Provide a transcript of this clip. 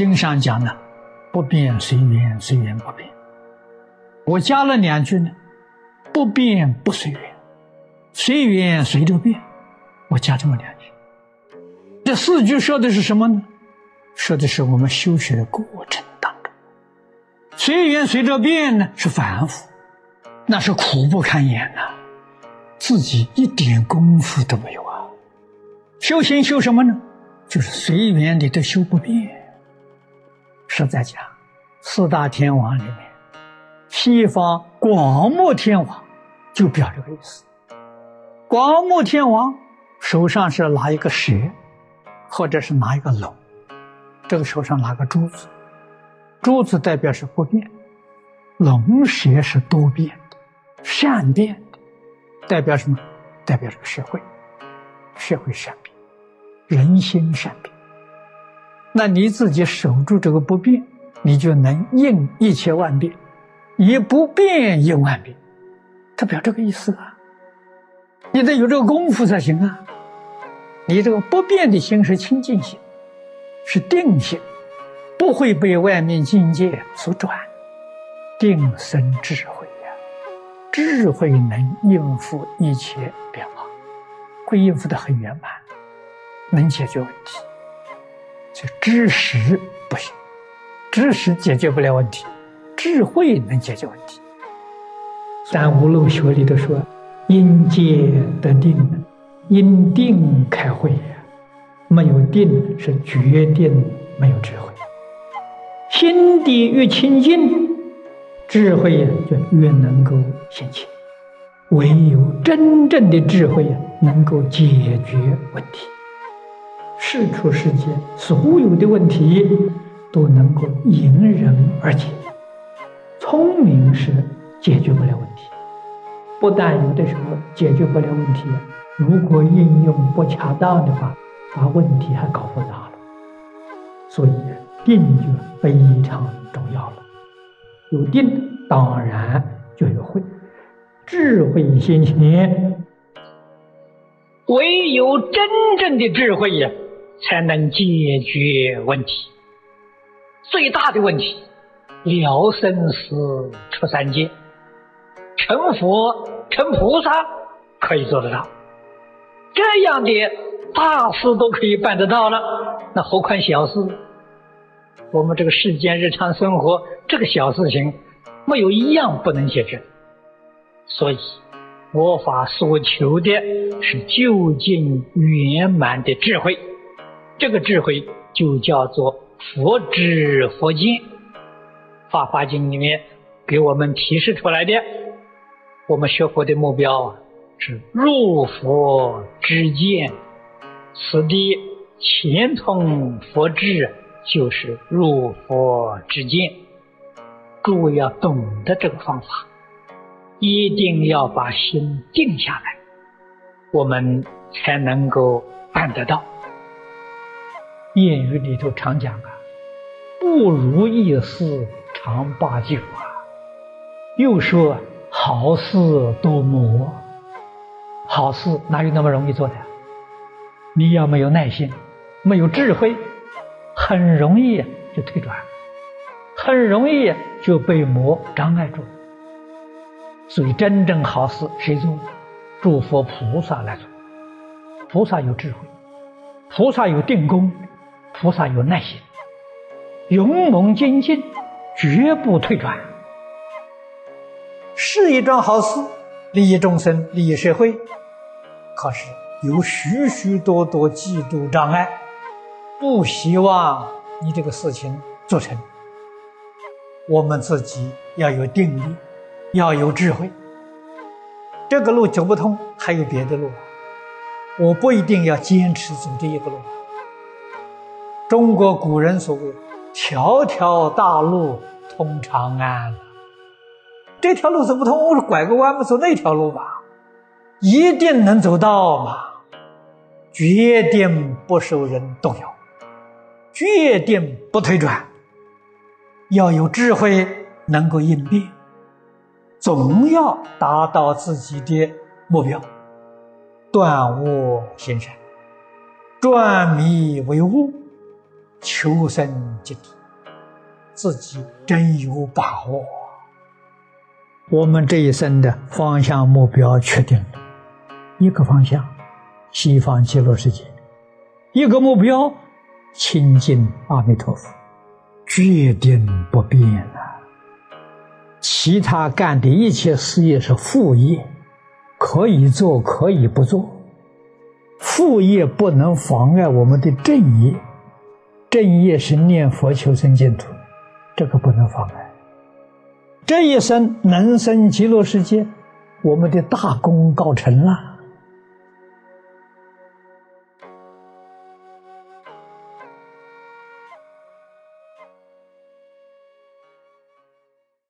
经上讲的，不变随缘，随缘不变。我加了两句呢，不变不随缘，随缘随着变。我加这么两句。这四句说的是什么呢？说的是我们修学的过程当中，随缘随着变呢，是反复，那是苦不堪言呐，自己一点功夫都没有啊。修行修什么呢？就是随缘你都修不变。实在讲，四大天王里面，西方广目天王就表这个意思。广目天王手上是拿一个蛇，或者是拿一个龙。这个手上拿个珠子，珠子代表是不变，龙蛇是多变的、善变的，代表什么？代表这个社会，社会善变，人心善变。那你自己守住这个不变，你就能应一切万变，以不变应万变，代表这个意思啊。你得有这个功夫才行啊。你这个不变的心是清净心。是定性，不会被外面境界所转，定生智慧呀，智慧能应付一切变化，会应付的很圆满，能解决问题。就知识不行，知识解决不了问题，智慧能解决问题。但无漏学里头说，因戒得定，因定开慧。没有定是决定没有智慧，心地越清净，智慧呀就越能够显现前。唯有真正的智慧呀，能够解决问题。事出世间所有的问题都能够迎刃而解。聪明是解决不了问题，不但有的时候解决不了问题，如果应用不恰当的话。把问题还搞复杂了，所以定就非常重要了。有定，当然就有慧，智慧先行，唯有真正的智慧呀，才能解决问题。最大的问题，了生死出三界，成佛成菩萨可以做得到，这样的。大事都可以办得到了，那何况小事？我们这个世间日常生活这个小事情，没有一样不能解决。所以，佛法所求的是究竟圆满的智慧，这个智慧就叫做佛知佛见。《法华经》里面给我们提示出来的，我们学佛的目标是入佛之见。此地前通佛智，就是入佛之见。诸位要懂得这个方法，一定要把心定下来，我们才能够办得到。谚语里头常讲啊，“不如意事常八九啊”，又说“好事多磨”，好事哪有那么容易做的？你要没有耐心，没有智慧，很容易就退转，很容易就被魔障碍住。所以真正好事谁做？诸佛菩萨来做。菩萨有智慧，菩萨有定功，菩萨有耐心，勇猛精进，绝不退转。是一桩好事，利益众生，利益社会。可是。有许许多多嫉妒障碍，不希望你这个事情做成。我们自己要有定力，要有智慧。这个路走不通，还有别的路。我不一定要坚持走这一个路。中国古人所谓“条条大路通长安”，这条路走不通，我说拐个弯子走那条路吧，一定能走到嘛。决定不受人动摇，决定不推转，要有智慧，能够应变，总要达到自己的目标，断恶行善，转迷为悟，求生极地，自己真有把握。我们这一生的方向目标确定了，一个方向，西方极乐世界；一个目标，亲近阿弥陀佛，决定不变啊！其他干的一切事业是副业，可以做，可以不做。副业不能妨碍我们的正业，正业是念佛求生净土，这个不能妨碍。这一生能生极乐世界，我们的大功告成了。